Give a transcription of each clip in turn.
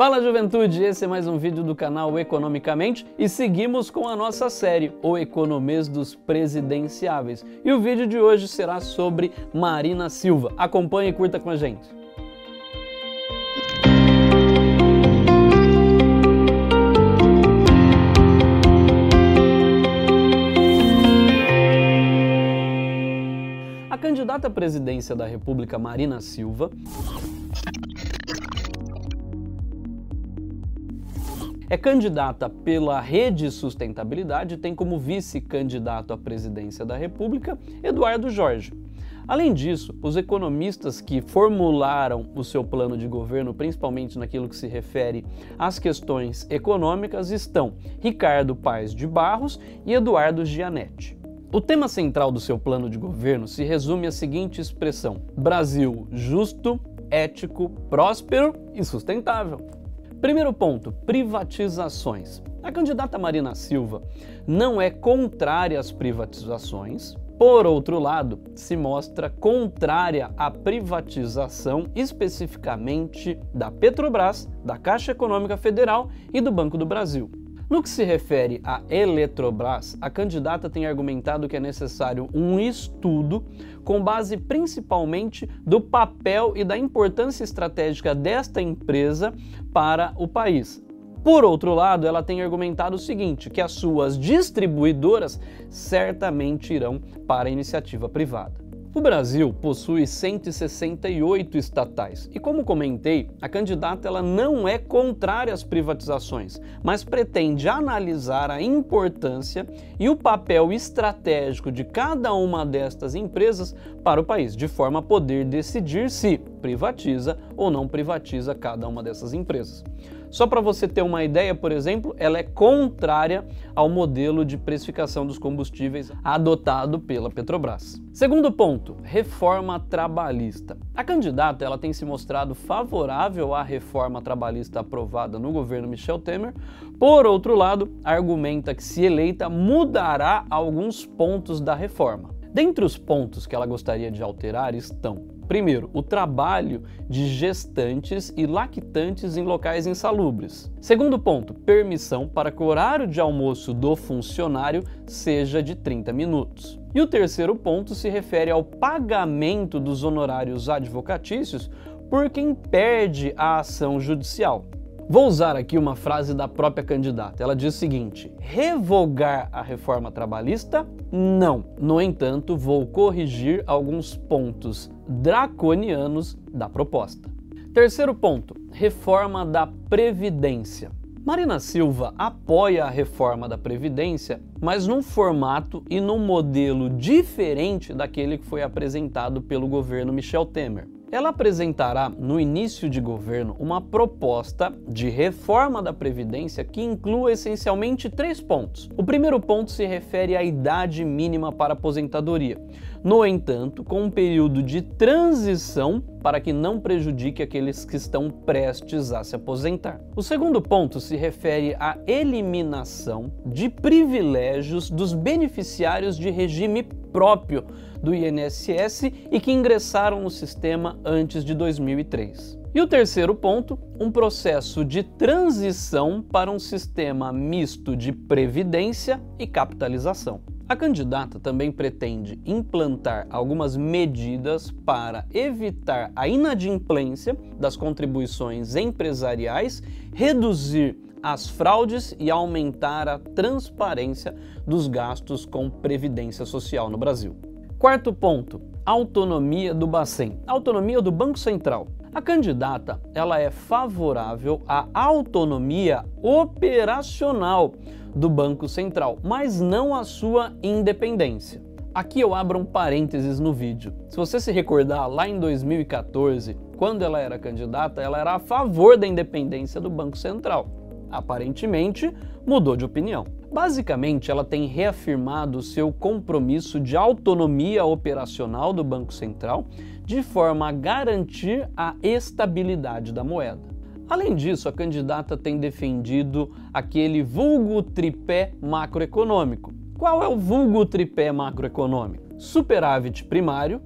Fala juventude, esse é mais um vídeo do canal Economicamente e seguimos com a nossa série O Economês dos Presidenciáveis. E o vídeo de hoje será sobre Marina Silva. Acompanhe e curta com a gente. A candidata à presidência da República, Marina Silva, É candidata pela Rede Sustentabilidade, tem como vice-candidato à presidência da República Eduardo Jorge. Além disso, os economistas que formularam o seu plano de governo, principalmente naquilo que se refere às questões econômicas, estão Ricardo Paes de Barros e Eduardo Gianetti. O tema central do seu plano de governo se resume à seguinte expressão: Brasil justo, ético, próspero e sustentável. Primeiro ponto: privatizações. A candidata Marina Silva não é contrária às privatizações, por outro lado, se mostra contrária à privatização especificamente da Petrobras, da Caixa Econômica Federal e do Banco do Brasil. No que se refere à Eletrobras, a candidata tem argumentado que é necessário um estudo com base principalmente do papel e da importância estratégica desta empresa para o país. Por outro lado, ela tem argumentado o seguinte: que as suas distribuidoras certamente irão para a iniciativa privada. O Brasil possui 168 estatais e, como comentei, a candidata ela não é contrária às privatizações, mas pretende analisar a importância e o papel estratégico de cada uma destas empresas para o país, de forma a poder decidir se privatiza ou não privatiza cada uma dessas empresas. Só para você ter uma ideia, por exemplo, ela é contrária ao modelo de precificação dos combustíveis adotado pela Petrobras. Segundo ponto, reforma trabalhista. A candidata ela tem se mostrado favorável à reforma trabalhista aprovada no governo Michel Temer. Por outro lado, argumenta que se eleita mudará alguns pontos da reforma. Dentre os pontos que ela gostaria de alterar estão Primeiro, o trabalho de gestantes e lactantes em locais insalubres. Segundo ponto, permissão para que o horário de almoço do funcionário seja de 30 minutos. E o terceiro ponto se refere ao pagamento dos honorários advocatícios por quem perde a ação judicial. Vou usar aqui uma frase da própria candidata. Ela diz o seguinte: revogar a reforma trabalhista? Não. No entanto, vou corrigir alguns pontos draconianos da proposta. Terceiro ponto: reforma da Previdência. Marina Silva apoia a reforma da Previdência, mas num formato e num modelo diferente daquele que foi apresentado pelo governo Michel Temer. Ela apresentará no início de governo uma proposta de reforma da Previdência que inclua essencialmente três pontos. O primeiro ponto se refere à idade mínima para aposentadoria. No entanto, com um período de transição para que não prejudique aqueles que estão prestes a se aposentar. O segundo ponto se refere à eliminação de privilégios dos beneficiários de regime próprio do INSS e que ingressaram no sistema antes de 2003. E o terceiro ponto, um processo de transição para um sistema misto de previdência e capitalização. A candidata também pretende implantar algumas medidas para evitar a inadimplência das contribuições empresariais, reduzir as fraudes e aumentar a transparência dos gastos com previdência social no Brasil. Quarto ponto, autonomia do Bacen, autonomia do Banco Central. A candidata, ela é favorável à autonomia operacional do Banco Central, mas não à sua independência. Aqui eu abro um parênteses no vídeo. Se você se recordar, lá em 2014, quando ela era candidata, ela era a favor da independência do Banco Central. Aparentemente, mudou de opinião. Basicamente, ela tem reafirmado seu compromisso de autonomia operacional do Banco Central, de forma a garantir a estabilidade da moeda. Além disso, a candidata tem defendido aquele vulgo tripé macroeconômico. Qual é o vulgo tripé macroeconômico? Superávit primário,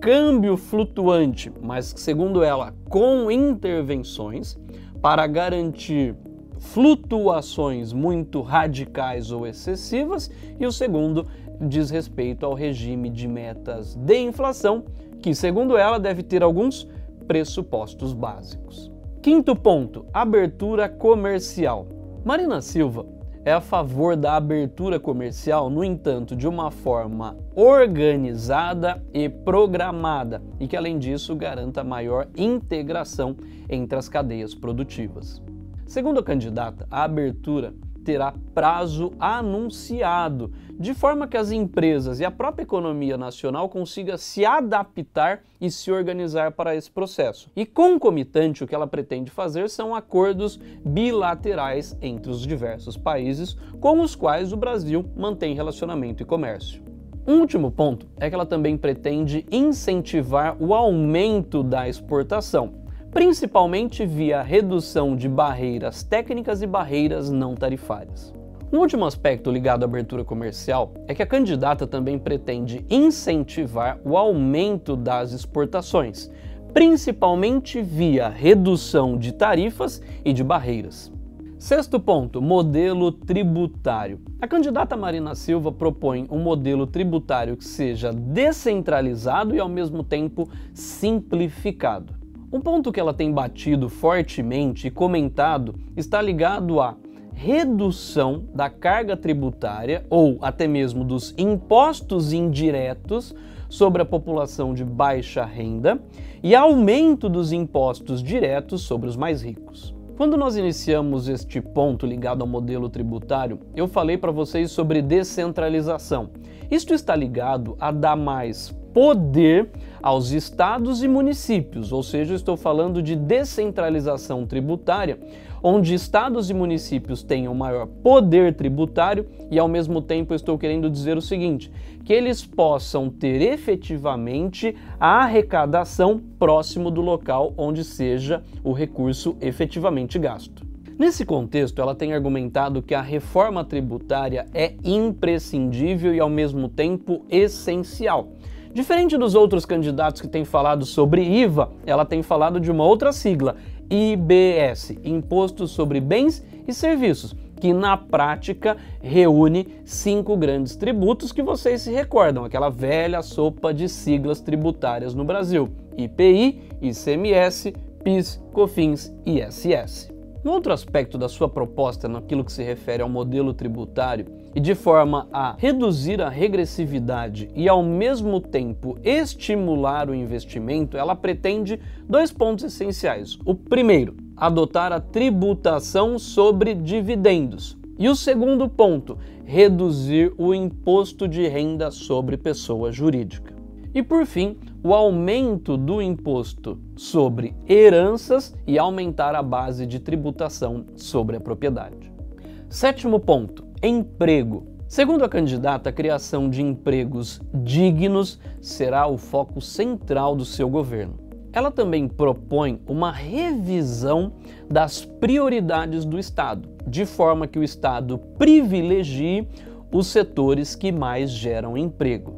câmbio flutuante, mas segundo ela, com intervenções, para garantir flutuações muito radicais ou excessivas, e o segundo diz respeito ao regime de metas de inflação, que, segundo ela, deve ter alguns pressupostos básicos. Quinto ponto: abertura comercial. Marina Silva é a favor da abertura comercial, no entanto, de uma forma organizada e programada e que, além disso, garanta maior integração entre as cadeias produtivas. Segundo a candidata, a abertura terá prazo anunciado, de forma que as empresas e a própria economia nacional consiga se adaptar e se organizar para esse processo. E concomitante, o que ela pretende fazer são acordos bilaterais entre os diversos países com os quais o Brasil mantém relacionamento e comércio. Um último ponto é que ela também pretende incentivar o aumento da exportação principalmente via redução de barreiras técnicas e barreiras não tarifárias. Um último aspecto ligado à abertura comercial é que a candidata também pretende incentivar o aumento das exportações, principalmente via redução de tarifas e de barreiras. Sexto ponto: modelo tributário. A candidata Marina Silva propõe um modelo tributário que seja descentralizado e ao mesmo tempo simplificado. Um ponto que ela tem batido fortemente e comentado está ligado à redução da carga tributária ou até mesmo dos impostos indiretos sobre a população de baixa renda e aumento dos impostos diretos sobre os mais ricos. Quando nós iniciamos este ponto ligado ao modelo tributário, eu falei para vocês sobre descentralização. Isto está ligado a dar mais poder aos estados e municípios, ou seja, estou falando de descentralização tributária, onde estados e municípios tenham maior poder tributário e ao mesmo tempo estou querendo dizer o seguinte, que eles possam ter efetivamente a arrecadação próximo do local onde seja o recurso efetivamente gasto. Nesse contexto, ela tem argumentado que a reforma tributária é imprescindível e ao mesmo tempo essencial Diferente dos outros candidatos que têm falado sobre IVA, ela tem falado de uma outra sigla, IBS Imposto sobre Bens e Serviços que na prática reúne cinco grandes tributos que vocês se recordam, aquela velha sopa de siglas tributárias no Brasil: IPI, ICMS, PIS, COFINS e ISS. Um outro aspecto da sua proposta naquilo que se refere ao modelo tributário e de forma a reduzir a regressividade e ao mesmo tempo estimular o investimento, ela pretende dois pontos essenciais. O primeiro, adotar a tributação sobre dividendos. E o segundo ponto, reduzir o imposto de renda sobre pessoa jurídica. E por fim, o aumento do imposto sobre heranças e aumentar a base de tributação sobre a propriedade. Sétimo ponto: emprego. Segundo a candidata, a criação de empregos dignos será o foco central do seu governo. Ela também propõe uma revisão das prioridades do Estado, de forma que o Estado privilegie os setores que mais geram emprego.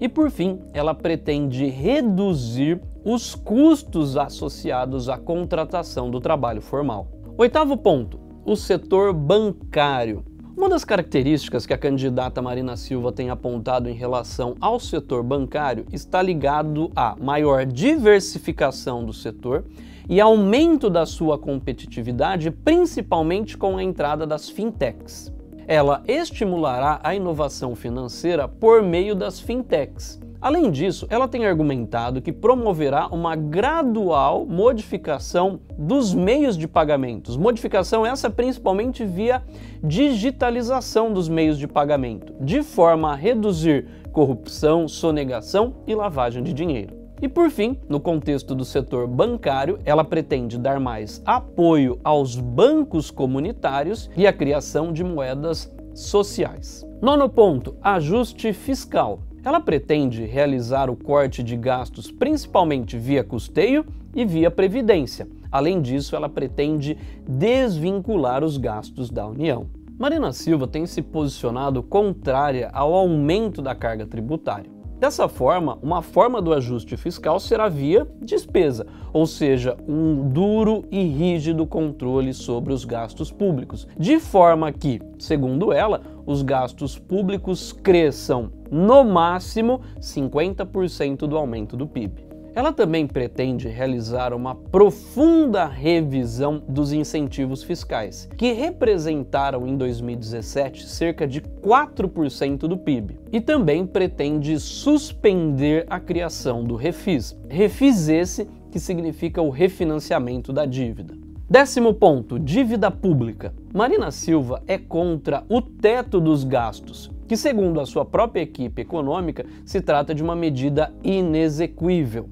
E por fim, ela pretende reduzir os custos associados à contratação do trabalho formal. Oitavo ponto: o setor bancário. Uma das características que a candidata Marina Silva tem apontado em relação ao setor bancário está ligado à maior diversificação do setor e aumento da sua competitividade, principalmente com a entrada das fintechs ela estimulará a inovação financeira por meio das fintechs. Além disso, ela tem argumentado que promoverá uma gradual modificação dos meios de pagamentos. Modificação essa principalmente via digitalização dos meios de pagamento, de forma a reduzir corrupção, sonegação e lavagem de dinheiro. E por fim, no contexto do setor bancário, ela pretende dar mais apoio aos bancos comunitários e a criação de moedas sociais. Nono ponto: ajuste fiscal. Ela pretende realizar o corte de gastos principalmente via custeio e via previdência. Além disso, ela pretende desvincular os gastos da União. Marina Silva tem se posicionado contrária ao aumento da carga tributária. Dessa forma, uma forma do ajuste fiscal será via despesa, ou seja, um duro e rígido controle sobre os gastos públicos, de forma que, segundo ela, os gastos públicos cresçam no máximo 50% do aumento do PIB. Ela também pretende realizar uma profunda revisão dos incentivos fiscais, que representaram em 2017 cerca de 4% do PIB, e também pretende suspender a criação do Refis. Refis esse que significa o refinanciamento da dívida. Décimo ponto: dívida pública. Marina Silva é contra o teto dos gastos, que, segundo a sua própria equipe econômica, se trata de uma medida inexequível.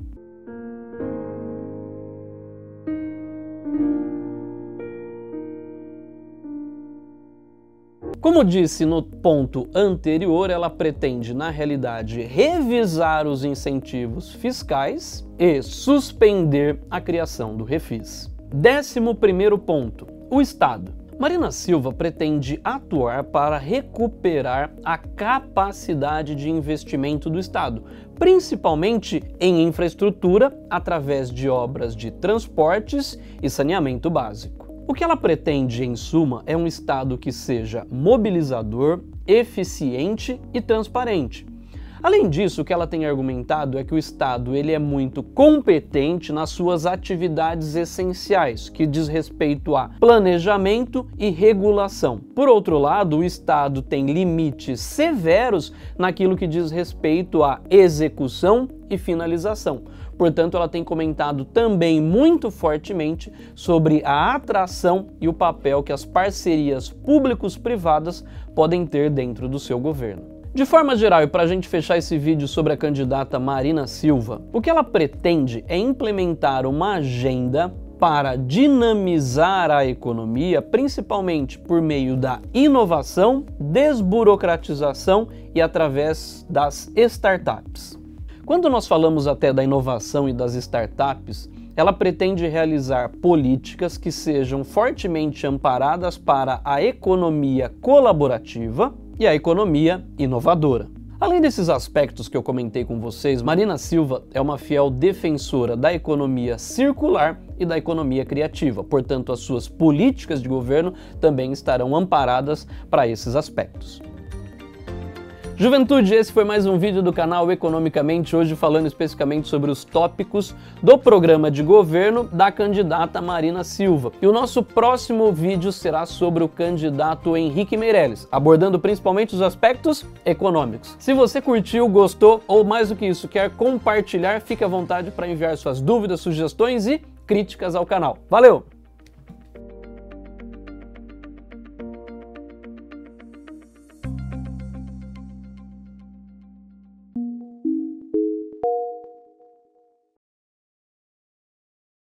Como disse no ponto anterior, ela pretende, na realidade, revisar os incentivos fiscais e suspender a criação do refis. Décimo primeiro ponto: o Estado. Marina Silva pretende atuar para recuperar a capacidade de investimento do Estado, principalmente em infraestrutura através de obras de transportes e saneamento básico. O que ela pretende, em suma, é um Estado que seja mobilizador, eficiente e transparente. Além disso, o que ela tem argumentado é que o Estado ele é muito competente nas suas atividades essenciais, que diz respeito a planejamento e regulação. Por outro lado, o Estado tem limites severos naquilo que diz respeito à execução e finalização. Portanto, ela tem comentado também muito fortemente sobre a atração e o papel que as parcerias públicos-privadas podem ter dentro do seu governo. De forma geral, e para a gente fechar esse vídeo sobre a candidata Marina Silva, o que ela pretende é implementar uma agenda para dinamizar a economia, principalmente por meio da inovação, desburocratização e através das startups. Quando nós falamos até da inovação e das startups, ela pretende realizar políticas que sejam fortemente amparadas para a economia colaborativa e a economia inovadora. Além desses aspectos que eu comentei com vocês, Marina Silva é uma fiel defensora da economia circular e da economia criativa, portanto, as suas políticas de governo também estarão amparadas para esses aspectos. Juventude, esse foi mais um vídeo do canal Economicamente, hoje falando especificamente sobre os tópicos do programa de governo da candidata Marina Silva. E o nosso próximo vídeo será sobre o candidato Henrique Meirelles, abordando principalmente os aspectos econômicos. Se você curtiu, gostou ou mais do que isso, quer compartilhar, fique à vontade para enviar suas dúvidas, sugestões e críticas ao canal. Valeu!